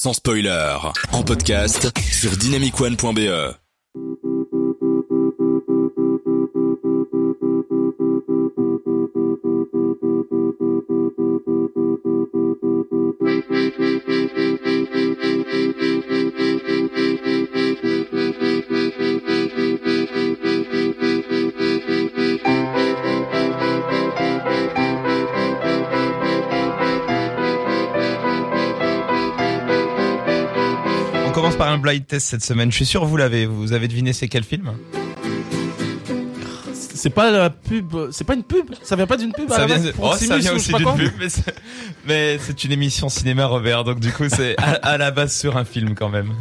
sans spoiler, en podcast sur dynamicone.be. Un blind test cette semaine. Je suis sûr vous l'avez. Vous avez deviné c'est quel film C'est pas la pub, c'est pas une pub, ça vient pas d'une pub. Ça vient, base, oh, ça vient aussi d'une pub, mais c'est- une émission cinéma, Robert. Donc du coup, c'est à, à la base sur un film quand même.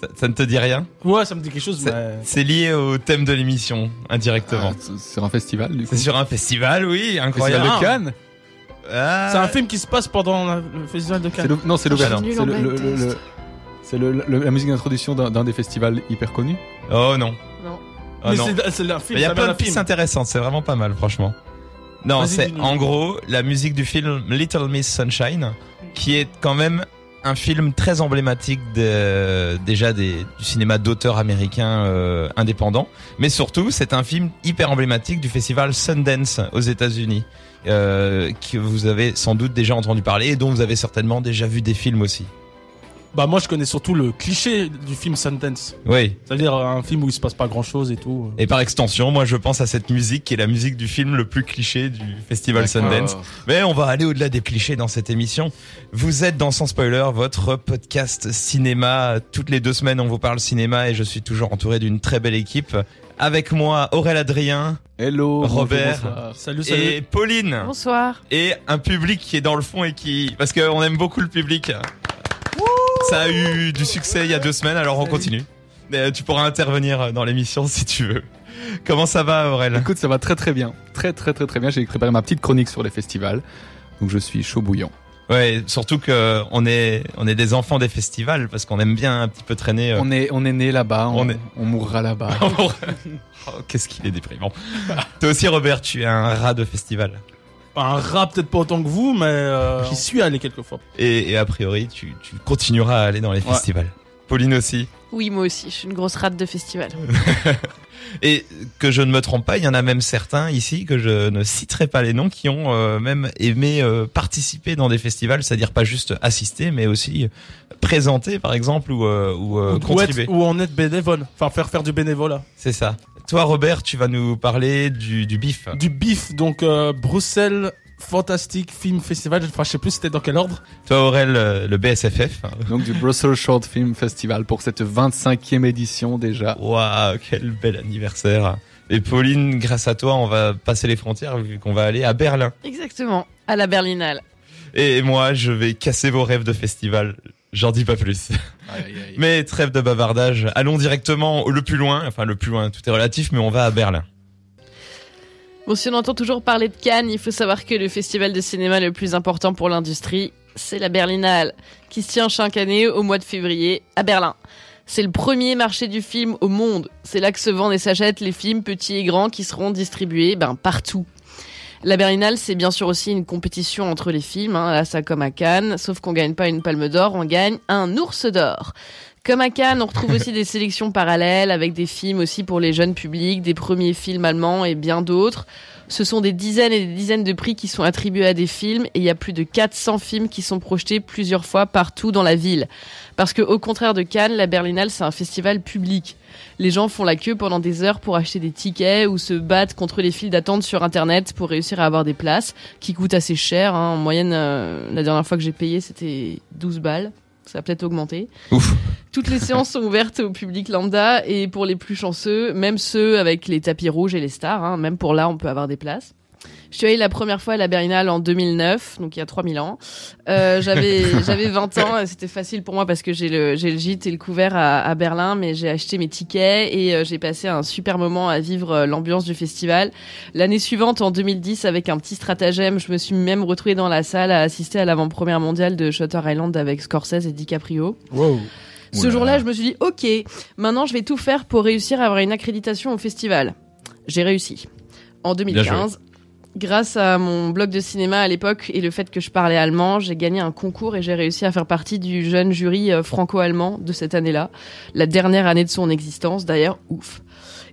Ça, ça ne te dit rien Ouais, ça me dit quelque chose, C'est- mais. Lié au thème de l'émission indirectement. Ah, c'est sur un festival, du coup. c'est sur un festival, oui, Festival incroyable. de Cannes Ah. C'est un film qui se passe pendant le festival de Cannes. Non, c'est l'ouverture. C'est la musique d'introduction d'un des festivals hyper connus. Oh non. Non. Oh, mais non. c'est film. Il y a plein de pistes intéressantes, c'est vraiment pas mal, franchement. Non, c'est en gros la musique du film Little Miss Sunshine, qui est quand même un film très emblématique de- déjà des, du cinéma d'auteur américain euh, indépendant, mais surtout c'est un film hyper emblématique du festival Sundance aux États-Unis, euh, que vous avez sans doute déjà entendu parler et dont vous avez certainement déjà vu des films aussi. Bah moi je connais surtout le cliché du film Sundance. Oui. C'est-à-dire un film où il se passe pas grand-chose et tout. Et par extension, moi je pense à cette musique qui est la musique du film le plus cliché du festival Sundance. Mais on va aller au-delà des clichés dans cette émission. Vous êtes dans Sans Spoiler, votre podcast cinéma. Toutes les deux semaines, on vous parle cinéma et je suis toujours entouré d'une très belle équipe. Avec moi, Aurélien Adrien Hello, Robert. Salut, salut. et Pauline. Bonsoir. Et un public qui est dans le fond et qui... Parce qu'on aime beaucoup le public. Ça a eu du succès il y a deux semaines, alors on continue. Euh, Tu pourras intervenir dans l'émission si tu veux. Comment ça va, Aurélien Écoute, ça va très très bien. Très très très très bien. J'ai préparé ma petite chronique sur les festivals. Donc je suis chaud bouillant. Ouais, surtout que on est on est des enfants des festivals parce qu'on aime bien un petit peu traîner. euh, On est on est né là-bas, on, On est- on mourra là-bas. oh, qu'est-ce qu'il est déprimant. Toi aussi, Robert, tu es un rat de festival. Un rap peut-être pas autant que vous, mais euh, j'y suis allé quelques fois. Et, et a priori, tu, tu continueras à aller dans les Ouais. festivals. Pauline aussi. Oui, moi aussi, je suis une grosse rate de festival. Et que je ne me trompe pas, il y en a même certains ici que je ne citerai pas les noms qui ont euh, même aimé euh, participer dans des festivals, c'est-à-dire pas juste assister, mais aussi présenter, par exemple, ou, euh, ou, euh, ou, ou contribuer. être- ou en être bénévole. Enfin, faire faire du bénévolat. C'est ça. Toi, Robert, tu vas nous parler du, du bif. Du bif, donc euh, Bruxelles Fantastic Film Festival. Enfin, je sais plus c'était dans quel ordre. Toi, Aurel, euh, le BSFF. Donc du Brussels Short Film Festival pour cette 25e édition déjà. Waouh, quel bel anniversaire. Et Pauline, grâce à toi, on va passer les frontières vu qu'on va aller à Berlin. Exactement. À la Berlinale. Et moi, je vais casser vos rêves de festival. J'en dis pas plus. Mais trêve de bavardage. Allons directement le plus loin. Enfin, le plus loin, tout est relatif, mais on va à Berlin. Bon, si on entend toujours parler de Cannes, il faut savoir que le festival de cinéma le plus important pour l'industrie, c'est la Berlinale, qui se tient chaque année au mois de février à Berlin. C'est le premier marché du film au monde. C'est là que se vendent et s'achètent les films petits et grands qui seront distribués ben, partout. La Berlinale, c'est bien sûr aussi une compétition entre les films, hein, là ça comme à Cannes, sauf qu'on gagne pas une palme d'or, on gagne un ours d'or. Comme à Cannes, on retrouve aussi des sélections parallèles avec des films aussi pour les jeunes publics, des premiers films allemands et bien d'autres. Ce sont des dizaines et des dizaines de prix qui sont attribués à des films et il y a plus de 400 films qui sont projetés plusieurs fois partout dans la ville. Parce que au contraire de Cannes, la Berlinale c'est un festival public. Les gens font la queue pendant des heures pour acheter des tickets ou se battent contre les files d'attente sur internet pour réussir à avoir des places qui coûtent assez cher. hein. En moyenne, euh, la dernière fois que j'ai payé c'était 12 balles. Ça a peut-être augmenté. Ouf. Toutes les séances sont ouvertes au public lambda et pour les plus chanceux, même ceux avec les tapis rouges et les stars, hein, même pour là, on peut avoir des places. Je suis allée la première fois à la Berlinale en 2009, donc il y a 3000 ans. Euh, j'avais j'avais 20 ans, et c'était facile pour moi parce que j'ai le j'ai le gîte et le couvert à, à Berlin, mais j'ai acheté mes tickets et euh, j'ai passé un super moment à vivre euh, l'ambiance du festival. L'année suivante, en 2010, avec un petit stratagème, je me suis même retrouvée dans la salle à assister à l'avant-première mondiale de Shutter Island avec Scorsese et DiCaprio. Wow. Ce jour-là, je me suis dit, ok, maintenant je vais tout faire pour réussir à avoir une accréditation au festival. J'ai réussi. En 2015, Grâce à mon blog de cinéma à l'époque et le fait que je parlais allemand, j'ai gagné un concours et j'ai réussi à faire partie du jeune jury euh, franco-allemand de cette année-là. La dernière année de son existence, d'ailleurs, ouf.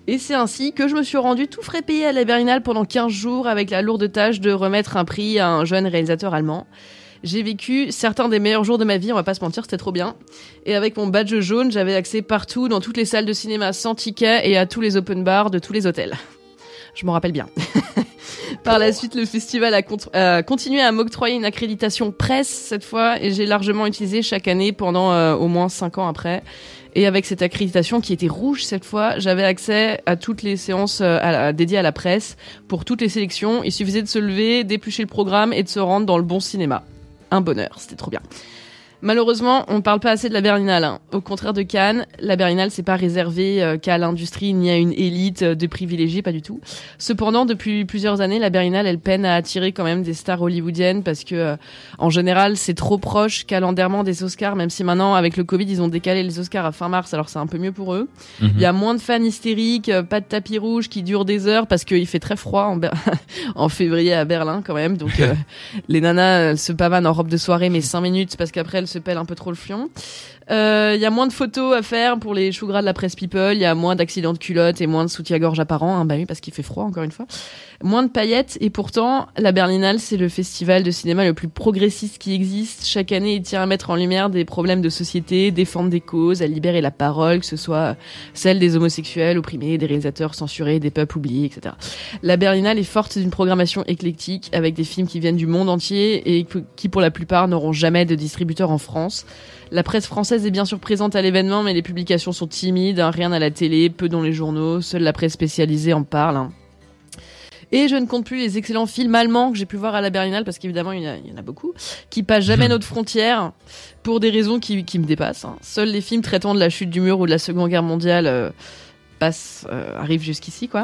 Et c'est ainsi que je me suis rendu tout frais payé à la Berlinale pendant 15 jours avec la lourde tâche de remettre un prix à un jeune réalisateur allemand. J'ai vécu certains des meilleurs jours de ma vie, on va pas se mentir, c'était trop bien. Et avec mon badge jaune, j'avais accès partout, dans toutes les salles de cinéma sans ticket et à tous les open bars de tous les hôtels. Je m'en rappelle bien. Par la suite, le festival a, a continué à m'octroyer une accréditation presse cette fois et j'ai largement utilisé chaque année pendant euh, au moins 5 ans après. Et avec cette accréditation qui était rouge cette fois, j'avais accès à toutes les séances euh, dédiées à la presse pour toutes les sélections. Il suffisait de se lever, d'éplucher le programme et de se rendre dans le bon cinéma. Un bonheur, c'était trop bien. Malheureusement, on parle pas assez de la Berlinale. hein. Au contraire de Cannes, la Berlinale c'est pas réservé euh, qu'à l'industrie ni à une élite euh, de privilégiés, pas du tout. Cependant, depuis plusieurs années, la Berlinale elle peine à attirer quand même des stars hollywoodiennes parce que euh, en général c'est trop proche calendairement des Oscars. Même si maintenant avec le Covid ils ont décalé les Oscars à fin mars, alors c'est un peu mieux pour eux. Mhm. Il y a moins de fans hystériques, euh, pas de tapis rouge qui dure des heures parce qu'il fait très froid en, en février à Berlin quand même. Donc euh, les nanas elles se pavanent en robe de soirée mais 5 minutes parce qu'après elles se pèlent un peu trop le fion. Euh, Il y a moins de photos à faire pour les choux gras de la presse people. Il y a moins d'accidents de culottes et moins de soutien-gorge apparents. Hein, bah oui parce qu'il fait froid encore une fois. Moins de paillettes et pourtant la Berlinale c'est le festival de cinéma le plus progressiste qui existe. Chaque année il tient à mettre en lumière des problèmes de société, défendre des causes, à libérer la parole, que ce soit celle des homosexuels opprimés, des réalisateurs censurés, des peuples oubliés, etc. La Berlinale est forte d'une programmation éclectique avec des films qui viennent du monde entier et qui pour la plupart n'auront jamais de distributeur en France. La presse française est bien sûr présente à l'événement mais les publications sont timides, hein, rien à la télé, peu dans les journaux, seule la presse spécialisée en parle. hein. Et je ne compte plus les excellents films allemands que j'ai pu voir à la Berlinale, parce qu'évidemment, il y, en a- il y en a beaucoup, qui passent jamais notre frontière pour des raisons qui, qui me dépassent. hein. Seuls les films traitant de la chute du mur ou de la Seconde Guerre mondiale euh, passent, euh, arrivent jusqu'ici, quoi.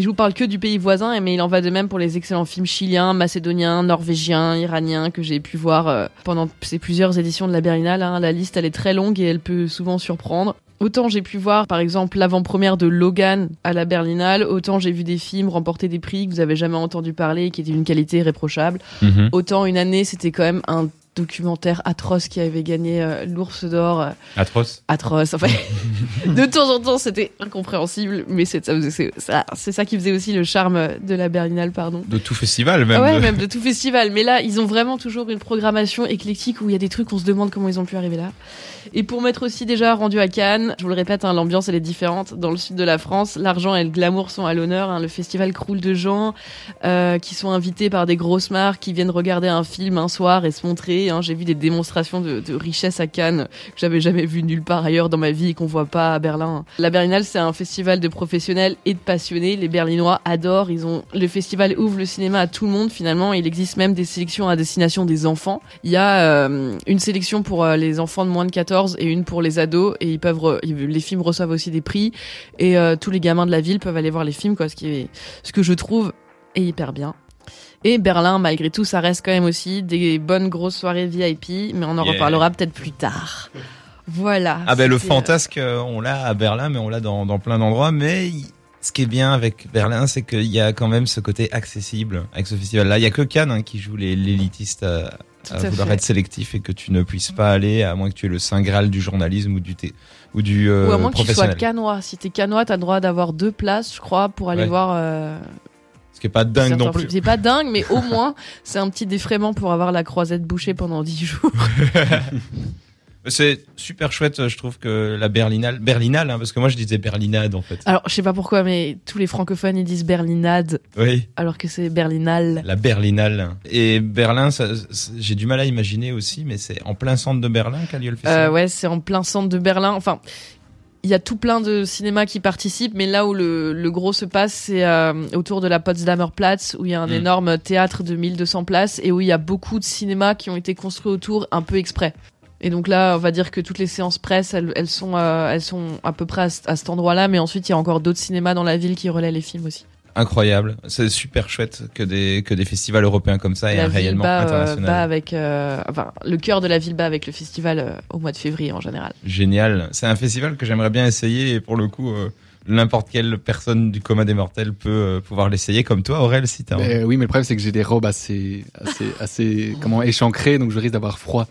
Et je vous parle que du pays voisin, mais il en va de même pour les excellents films chiliens, macédoniens, norvégiens, iraniens que j'ai pu voir euh, pendant ces plusieurs éditions de la Berlinale. hein. La liste, elle est très longue et elle peut souvent surprendre. Autant j'ai pu voir, par exemple, l'avant-première de Logan à la Berlinale, autant j'ai vu des films remporter des prix que vous avez jamais entendu parler et qui étaient d'une qualité réprochable. Mhm. Autant une année, c'était quand même un documentaire atroce qui avait gagné euh, l'ours d'or euh, Atroce. atroce. Enfin, de temps en temps, c'était incompréhensible, mais c'est ça, qui faisait aussi le charme de la Berlinale, pardon. De tout festival même. Ah ouais, de- même de tout festival. Mais là, ils ont vraiment toujours une programmation éclectique où il y a des trucs, on se demande comment ils ont pu arriver là. Et pour m'être aussi déjà rendu à Cannes, je vous le répète, hein, l'ambiance elle est différente. Dans le sud de la France, l'argent et le glamour sont à l'honneur. hein. Le festival croule de gens euh, qui sont invités par des grosses marques, qui viennent regarder un film un soir et se montrer. Hein. J'ai vu des démonstrations de, de richesse à Cannes que j'avais jamais vu nulle part ailleurs dans ma vie et qu'on voit pas à Berlin. La Berlinale, c'est un festival de professionnels et de passionnés. Les Berlinois adorent. Ils ont le festival ouvre le cinéma à tout le monde finalement. Il existe même des sélections à destination des enfants. Il y a euh, une sélection pour euh, les enfants de moins de 14 et une pour les ados et ils peuvent re- les films reçoivent aussi des prix et euh, tous les gamins de la ville peuvent aller voir les films quoi. Ce qui est ce que je trouve est hyper bien. Et Berlin, malgré tout, ça reste quand même aussi des bonnes grosses soirées VIP, mais on en Yeah. reparlera peut-être plus tard. Voilà. Ah ben le euh, fantasque, euh, on l'a à Berlin, mais on l'a dans, dans plein d'endroits. Mais ce qui est bien avec Berlin, c'est qu'il y a quand même ce côté accessible avec ce festival-là. Il y a que Cannes hein, qui joue les- l'élitiste à, Tout à à vouloir fait. être sélectif et que tu ne puisses pas aller, à moins que tu aies le saint graal du journalisme ou du thé, ou du euh, Ou à moins que tu sois canois. Si t'es canois, t'as le droit d'avoir deux places, je crois, pour aller Ouais. voir. euh, Ce qui est pas dingue non plus. C'est pas dingue, mais au moins, c'est un petit défraiement pour avoir la croisette bouchée pendant 10 jours. C'est super chouette, je trouve que la Berlinale, Berlinale, hein, parce que moi je disais Berlinade en fait. Alors, je sais pas pourquoi, mais tous les francophones, ils disent Berlinade, Oui. alors que c'est Berlinale. La Berlinale. Et Berlin, j'ai du mal à imaginer aussi, mais c'est en plein centre de Berlin qu'a lieu le festival? Euh, ouais, c'est en plein centre de Berlin. Enfin, il y a tout plein de cinémas qui participent, mais là où le, le gros se passe, c'est euh, autour de la Potsdamer Platz, où il y a un Mm. énorme théâtre de 1200 places et où il y a beaucoup de cinémas qui ont été construits autour un peu exprès. Et donc là, on va dire que toutes les séances presse, elles, elles sont, euh, elles sont à peu près à, à cet endroit-là, mais ensuite il y a encore d'autres cinémas dans la ville qui relaient les films aussi. Incroyable. C'est super chouette que des, que des festivals européens comme ça aient un rayonnement bat, euh, international. bat avec, euh, enfin, le cœur de la ville bat avec le festival euh, au mois de février en général. Génial. C'est un festival que j'aimerais bien essayer et pour le coup, euh, n'importe quelle personne du coma des mortels peut euh, pouvoir l'essayer, comme toi, Aurel, si t'as envie. Mais, oui, mais le problème c'est que j'ai des robes assez, assez, assez, comment, échancrées, donc je risque d'avoir froid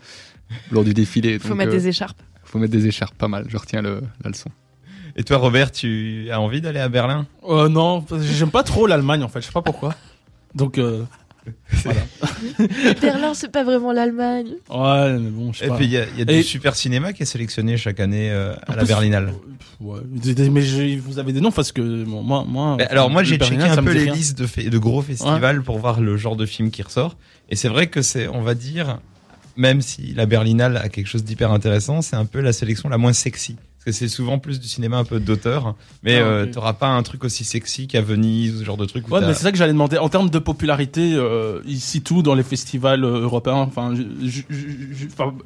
lors du défilé. Faut donc, mettre euh, des écharpes. faut mettre des écharpes, pas mal. Je retiens le, la leçon. Et toi, Robert, tu as envie d'aller à Berlin? Euh, non, j'aime pas trop l'Allemagne en fait, je sais pas pourquoi. Donc, euh, voilà. Berlin, c'est pas vraiment l'Allemagne. Ouais, mais bon, je sais Et pas. puis il y a, y a Et- du super cinéma qui est sélectionné chaque année euh, à En la plus- Berlinale. Ouais, mais je- vous avez des noms parce que bon, moi, moi. Mais alors moi j'ai checké un peu les rien. listes de gros festivals pour voir le genre de film qui ressort. Et c'est vrai que c'est, on va dire, même si la Berlinale a quelque chose d'hyper intéressant, c'est un peu la sélection la moins sexy. Parce que c'est souvent plus du cinéma un peu d'auteur, mais Ah, euh, ok. t'auras pas un truc aussi sexy qu'à Venise ou ce genre de truc. Ouais, mais c'est ça que j'allais demander. En termes de popularité, euh, ici tout dans les festivals euh, européens? Enfin,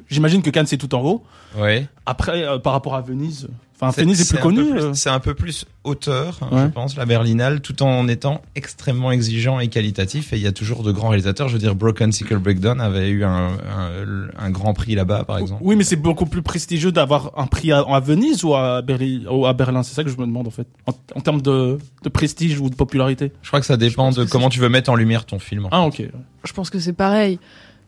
j'imagine que Cannes c'est tout en haut. ouais. Après, euh, par rapport à Venise, enfin C'est- Venise est, plus un peu connu. plus- euh. C'est un peu plus auteur, hein, Ouais. je pense, la Berlinale, tout en étant extrêmement exigeant et qualitatif. Et il y a toujours de grands réalisateurs. Je veux dire, Broken Sickle Breakdown avait eu un, un, un grand prix là-bas, par exemple. Oui, mais c'est beaucoup plus prestigieux d'avoir un prix à, à Venise ou à Berlin. Ou à Berlin. C'est ça que je me demande en fait. En, en termes de, de prestige ou de popularité. Je crois que ça dépend de comment tu veux mettre en lumière ton film. en Ah, ok. Je pense que c'est pareil.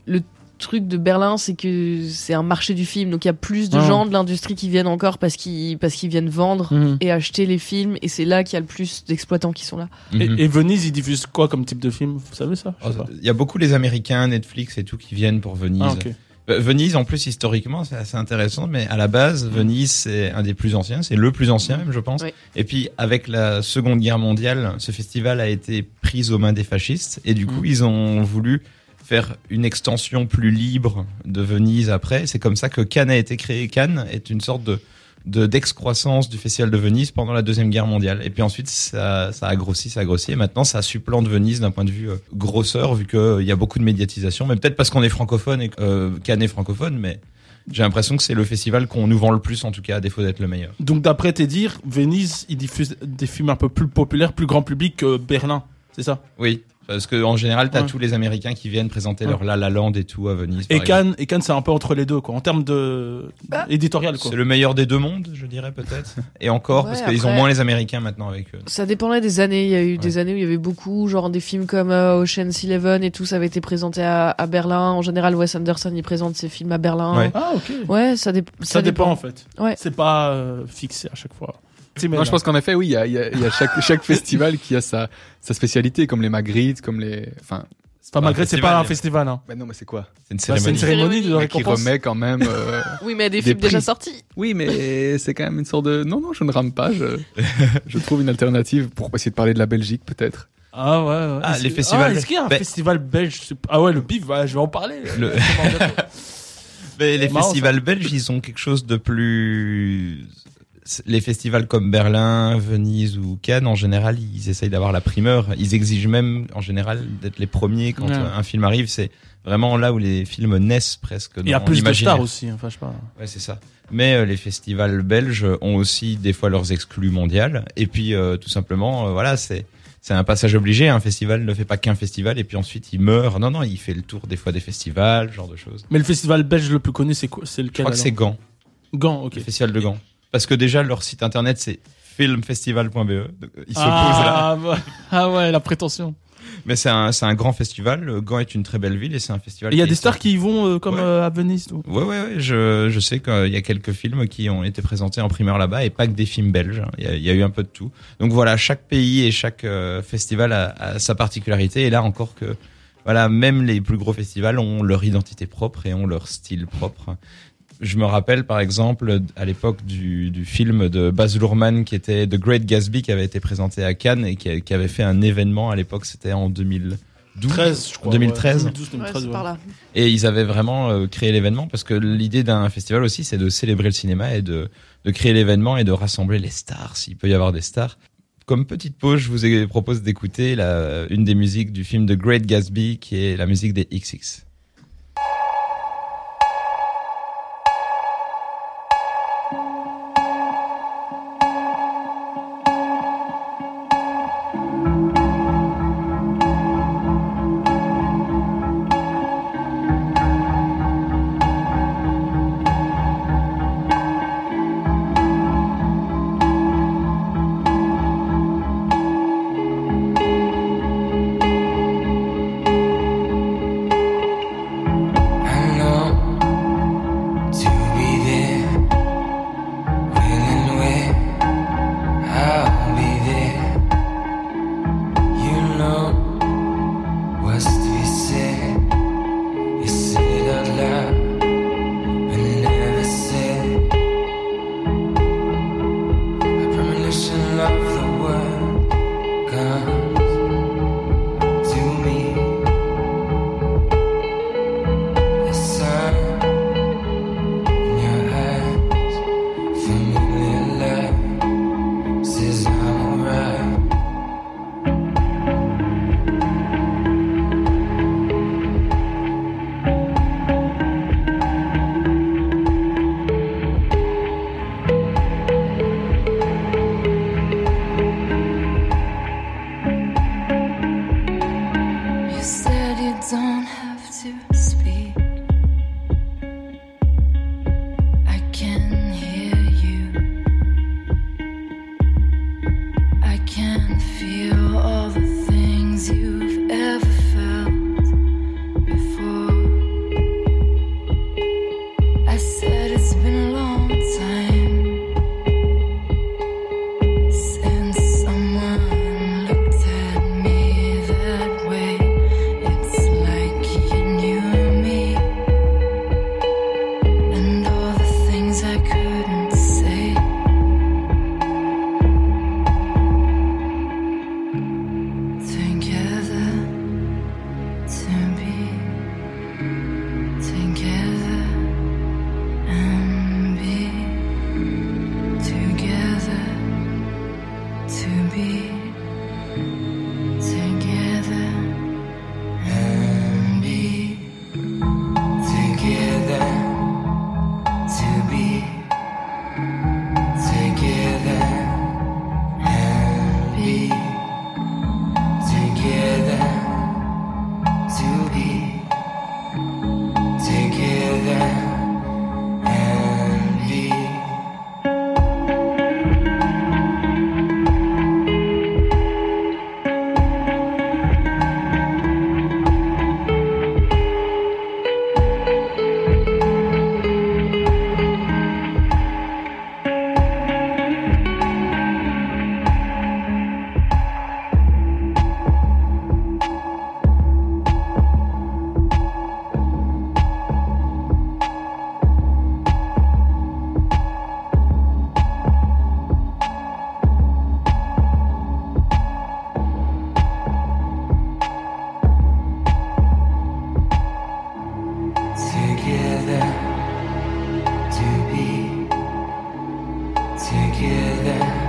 Le truc de Berlin, c'est que c'est un marché du film, donc il y a plus de Ah. gens de l'industrie qui viennent encore parce qu'ils parce qu'ils viennent vendre Mhm. et acheter les films, et c'est là qu'il y a le plus d'exploitants qui sont là. Mhm. Et, et Venise, ils diffusent quoi comme type de film? Vous savez ça? Oh, pas. Il y a beaucoup les Américains, Netflix et tout qui viennent pour Venise. Ah. Euh, Venise, en plus, historiquement, c'est assez intéressant, mais à la base, Venise, c'est un des plus anciens, c'est le plus ancien même, je pense. Oui. Et puis, avec la Seconde Guerre mondiale, ce festival a été pris aux mains des fascistes, et du coup, ils ont voulu faire une extension plus libre de Venise après. C'est comme ça que Cannes a été créé. Cannes est une sorte de de d'excroissance du festival de Venise pendant la deuxième guerre mondiale et puis ensuite ça, ça a grossi ça a grossi et maintenant ça supplante Venise d'un point de vue euh, grosseur vu qu'il y a beaucoup de médiatisation mais peut-être parce qu'on est francophone et euh, Cannes est francophone mais j'ai l'impression que c'est le festival qu'on nous vend le plus en tout cas à défaut d'être le meilleur Donc d'après tes dires, Venise, ils diffusent des films un peu plus populaires, plus grand public que Berlin. C'est ça? Oui parce que en général t'as Ouais. tous les Américains qui viennent présenter Ouais. leur La La Land et tout à Venise Et. Cannes, et Cannes, c'est un peu entre les deux, quoi. En termes de éditorial, quoi. c'est le meilleur des deux mondes je dirais peut-être et encore Ouais, parce qu'ils ont moins les Américains maintenant avec eux Ça dépendait des années. Il y a eu Ouais. des années où il y avait beaucoup, genre des films comme euh, Ocean's Eleven et tout, ça avait été présenté à, à Berlin. En général, Wes Anderson il présente ses films à Berlin. Ouais. Ah, ok. Ouais, ça, dé- ça, Ça, dépend, en fait. Ouais. C'est pas euh, fixé à chaque fois. Non, je pense qu'en effet, oui, il y a, il y a, il y a chaque, chaque festival qui a sa, sa spécialité, comme les Magritte, comme les, enfin, Enfin, malgré, c'est pas un festival, hein. bah non, mais c'est quoi? c'est une Bah, c'est une cérémonie cérémonie de Cérémonie. Qui récompense. remet quand même, euh, Oui, mais des, Des films déjà sortis. Oui, mais c'est quand même une sorte de. Non, non, je ne rame pas. Je, je trouve une alternative pour essayer de parler de la Belgique, peut-être. Ah, ouais, ouais. Ah, Est-ce- les festivals- Ah, est-ce qu'il y a un Ben- festival belge? C'est- Ah ouais, le bif, ouais, je vais en parler. Le- Mais les Marrant, festivals belges, ils ont quelque chose de plus. Les festivals comme Berlin, Venise ou Cannes, en général, ils essayent d'avoir la primeur. Ils exigent même, en général, d'être les premiers quand Ouais. un film arrive. C'est vraiment là où les films naissent presque. Il y a plus de stars aussi, enfin, je sais pas. Ouais, c'est ça. Mais euh, les festivals belges ont aussi des fois leurs exclus mondiales. Et puis, euh, tout simplement, euh, voilà, c'est c'est un passage obligé. Un festival ne fait pas qu'un festival et puis ensuite il meurt. Non, non, il fait le tour des fois des festivals, ce genre de choses. Mais le festival belge le plus connu, c'est quoi? C'est Je lequel crois que c'est Gand. Gand, ok. le festival de Gand. Parce que déjà, leur site internet, c'est filmfestival.be. Donc, euh, Ils s'opposent là. Ah, bah- ah ouais, la prétention. Mais c'est un, c'est un grand festival. Euh, Gand est une très belle ville et c'est un festival. Il y a des stars qui y vont euh, comme Ouais. euh, à Venise. tout. Ouais, ouais, ouais. Je, je sais qu'il y a quelques films qui ont été présentés en primeur là-bas et pas que des films belges. Il y a, il y a eu un peu de tout. Donc voilà, chaque pays et chaque euh, festival a, a sa particularité. Et là encore que, voilà, même les plus gros festivals ont leur identité propre et ont leur style propre. Je me rappelle par exemple à l'époque du, du film de Baz Luhrmann qui était The Great Gatsby qui avait été présenté à Cannes et qui, avait fait un événement à l'époque, c'était en 2012. 13, je crois. 2013. ouais. 2012, Ouais, 2013, c'est ouais. par là. Et ils avaient vraiment euh, créé l'événement parce que l'idée d'un festival aussi, c'est de célébrer le cinéma et de, de créer l'événement et de rassembler les stars, s'il peut y avoir des stars. Comme petite pause, je vous ai- propose d'écouter la, une des musiques du film The Great Gatsby, qui est la musique des XX. there.